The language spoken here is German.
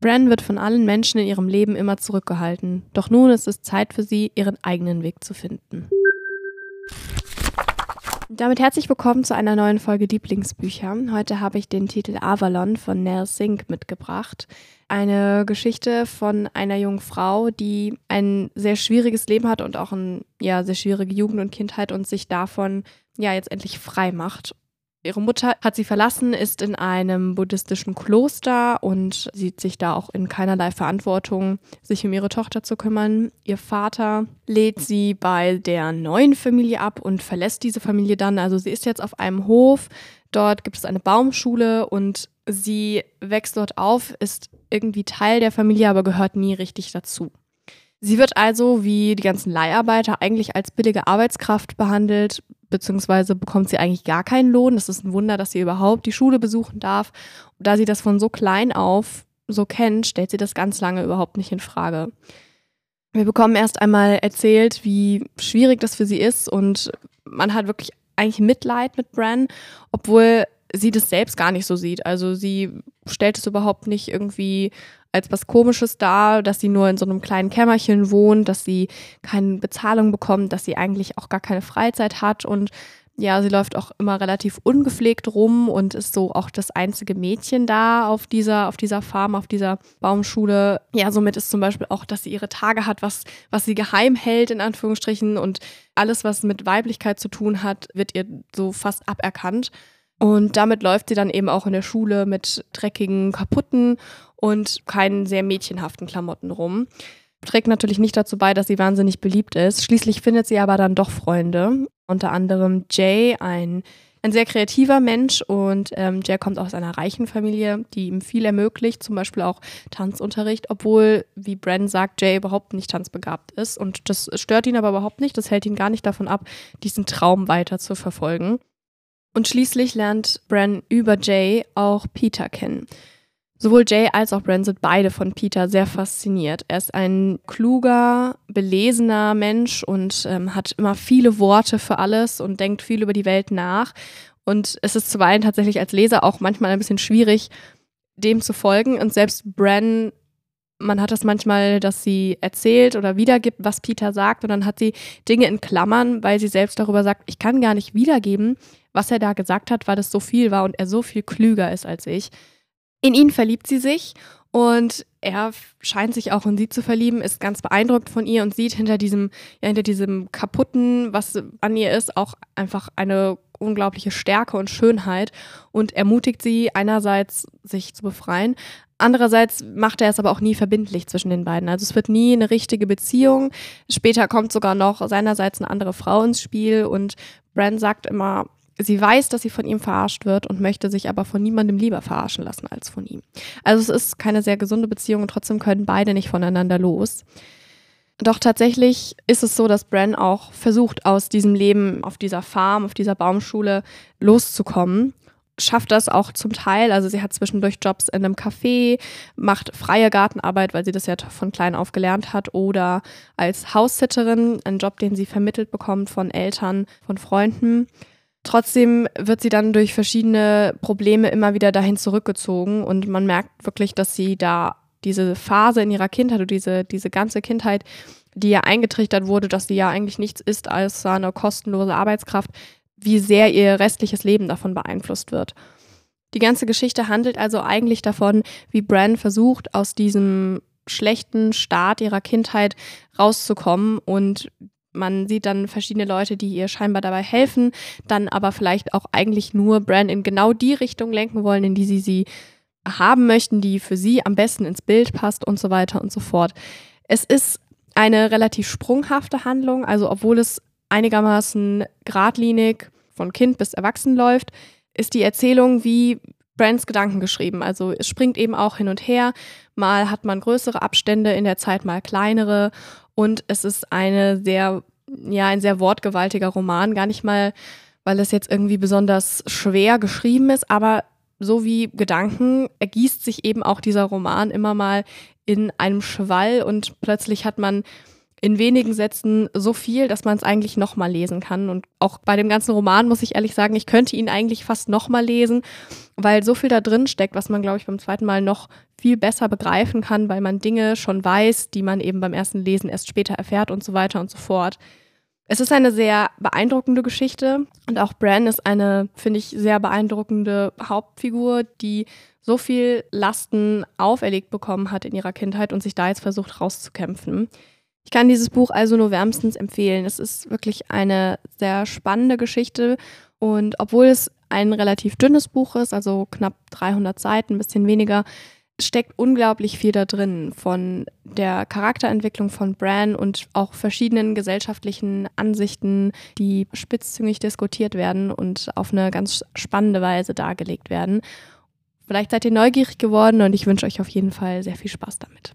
Bran wird von allen Menschen in ihrem Leben immer zurückgehalten, doch nun ist es Zeit für sie, ihren eigenen Weg zu finden. Damit herzlich willkommen zu einer neuen Folge Lieblingsbücher. Heute habe ich den Titel Avalon von Nell Sink mitgebracht. Eine Geschichte von einer jungen Frau, die ein sehr schwieriges Leben hat und auch eine ja, sehr schwierige Jugend und Kindheit und sich davon ja jetzt endlich frei macht Ihre Mutter hat sie verlassen, ist in einem buddhistischen Kloster und sieht sich da auch in keinerlei Verantwortung, sich um ihre Tochter zu kümmern. Ihr Vater lädt sie bei der neuen Familie ab und verlässt diese Familie dann. Also sie ist jetzt auf einem Hof. Dort gibt es eine Baumschule und sie wächst dort auf, ist irgendwie Teil der Familie, aber gehört nie richtig dazu. Sie wird also, wie die ganzen Leiharbeiter, eigentlich als billige Arbeitskraft behandelt, beziehungsweise bekommt sie eigentlich gar keinen Lohn. Das ist ein Wunder, dass sie überhaupt die Schule besuchen darf. Und da sie das von so klein auf so kennt, stellt sie das ganz lange überhaupt nicht in Frage. Wir bekommen erst einmal erzählt, wie schwierig das für sie ist und man hat wirklich eigentlich Mitleid mit Bran, obwohl sie das selbst gar nicht so sieht. Also sie stellt es überhaupt nicht irgendwie als was Komisches dar, dass sie nur in so einem kleinen Kämmerchen wohnt, dass sie keine Bezahlung bekommt, dass sie eigentlich auch gar keine Freizeit hat und ja, sie läuft auch immer relativ ungepflegt rum und ist so auch das einzige Mädchen da auf dieser, auf dieser Farm, auf dieser Baumschule. Ja, somit ist zum Beispiel auch, dass sie ihre Tage hat, was, was sie geheim hält, in Anführungsstrichen. Und alles, was mit Weiblichkeit zu tun hat, wird ihr so fast aberkannt. Und damit läuft sie dann eben auch in der Schule mit dreckigen, kaputten und keinen sehr mädchenhaften Klamotten rum. Trägt natürlich nicht dazu bei, dass sie wahnsinnig beliebt ist. Schließlich findet sie aber dann doch Freunde. Unter anderem Jay, ein, ein sehr kreativer Mensch. Und ähm, Jay kommt aus einer reichen Familie, die ihm viel ermöglicht, zum Beispiel auch Tanzunterricht, obwohl, wie Bren sagt, Jay überhaupt nicht tanzbegabt ist. Und das stört ihn aber überhaupt nicht. Das hält ihn gar nicht davon ab, diesen Traum weiter zu verfolgen. Und schließlich lernt Bran über Jay auch Peter kennen. Sowohl Jay als auch Bran sind beide von Peter sehr fasziniert. Er ist ein kluger, belesener Mensch und ähm, hat immer viele Worte für alles und denkt viel über die Welt nach. Und es ist zuweilen tatsächlich als Leser auch manchmal ein bisschen schwierig, dem zu folgen. Und selbst Bran, man hat das manchmal, dass sie erzählt oder wiedergibt, was Peter sagt. Und dann hat sie Dinge in Klammern, weil sie selbst darüber sagt, ich kann gar nicht wiedergeben, was er da gesagt hat, weil das so viel war und er so viel klüger ist als ich. In ihn verliebt sie sich und er scheint sich auch in sie zu verlieben, ist ganz beeindruckt von ihr und sieht hinter diesem, ja, hinter diesem kaputten, was an ihr ist, auch einfach eine unglaubliche Stärke und Schönheit und ermutigt sie einerseits, sich zu befreien. Andererseits macht er es aber auch nie verbindlich zwischen den beiden. Also es wird nie eine richtige Beziehung. Später kommt sogar noch seinerseits eine andere Frau ins Spiel und Bran sagt immer, Sie weiß, dass sie von ihm verarscht wird und möchte sich aber von niemandem lieber verarschen lassen als von ihm. Also es ist keine sehr gesunde Beziehung und trotzdem können beide nicht voneinander los. Doch tatsächlich ist es so, dass Bran auch versucht, aus diesem Leben auf dieser Farm, auf dieser Baumschule loszukommen. Schafft das auch zum Teil. Also sie hat zwischendurch Jobs in einem Café, macht freie Gartenarbeit, weil sie das ja von klein auf gelernt hat, oder als Haussitterin, einen Job, den sie vermittelt bekommt von Eltern, von Freunden. Trotzdem wird sie dann durch verschiedene Probleme immer wieder dahin zurückgezogen und man merkt wirklich, dass sie da diese Phase in ihrer Kindheit oder diese, diese ganze Kindheit, die ja eingetrichtert wurde, dass sie ja eigentlich nichts ist als eine kostenlose Arbeitskraft, wie sehr ihr restliches Leben davon beeinflusst wird. Die ganze Geschichte handelt also eigentlich davon, wie Bran versucht, aus diesem schlechten Start ihrer Kindheit rauszukommen und man sieht dann verschiedene Leute, die ihr scheinbar dabei helfen, dann aber vielleicht auch eigentlich nur Bran in genau die Richtung lenken wollen, in die sie sie haben möchten, die für sie am besten ins Bild passt und so weiter und so fort. Es ist eine relativ sprunghafte Handlung, also obwohl es einigermaßen geradlinig von Kind bis Erwachsen läuft, ist die Erzählung wie Brands Gedanken geschrieben. Also es springt eben auch hin und her. Mal hat man größere Abstände in der Zeit, mal kleinere. Und es ist eine sehr, ja, ein sehr wortgewaltiger Roman. Gar nicht mal, weil es jetzt irgendwie besonders schwer geschrieben ist, aber so wie Gedanken ergießt sich eben auch dieser Roman immer mal in einem Schwall und plötzlich hat man in wenigen Sätzen so viel, dass man es eigentlich nochmal lesen kann. Und auch bei dem ganzen Roman muss ich ehrlich sagen, ich könnte ihn eigentlich fast nochmal lesen, weil so viel da drin steckt, was man, glaube ich, beim zweiten Mal noch viel besser begreifen kann, weil man Dinge schon weiß, die man eben beim ersten Lesen erst später erfährt und so weiter und so fort. Es ist eine sehr beeindruckende Geschichte und auch Bran ist eine, finde ich, sehr beeindruckende Hauptfigur, die so viel Lasten auferlegt bekommen hat in ihrer Kindheit und sich da jetzt versucht rauszukämpfen. Ich kann dieses Buch also nur wärmstens empfehlen. Es ist wirklich eine sehr spannende Geschichte und obwohl es ein relativ dünnes Buch ist, also knapp 300 Seiten, ein bisschen weniger, steckt unglaublich viel da drin von der Charakterentwicklung von Bran und auch verschiedenen gesellschaftlichen Ansichten, die spitzzüngig diskutiert werden und auf eine ganz spannende Weise dargelegt werden. Vielleicht seid ihr neugierig geworden und ich wünsche euch auf jeden Fall sehr viel Spaß damit.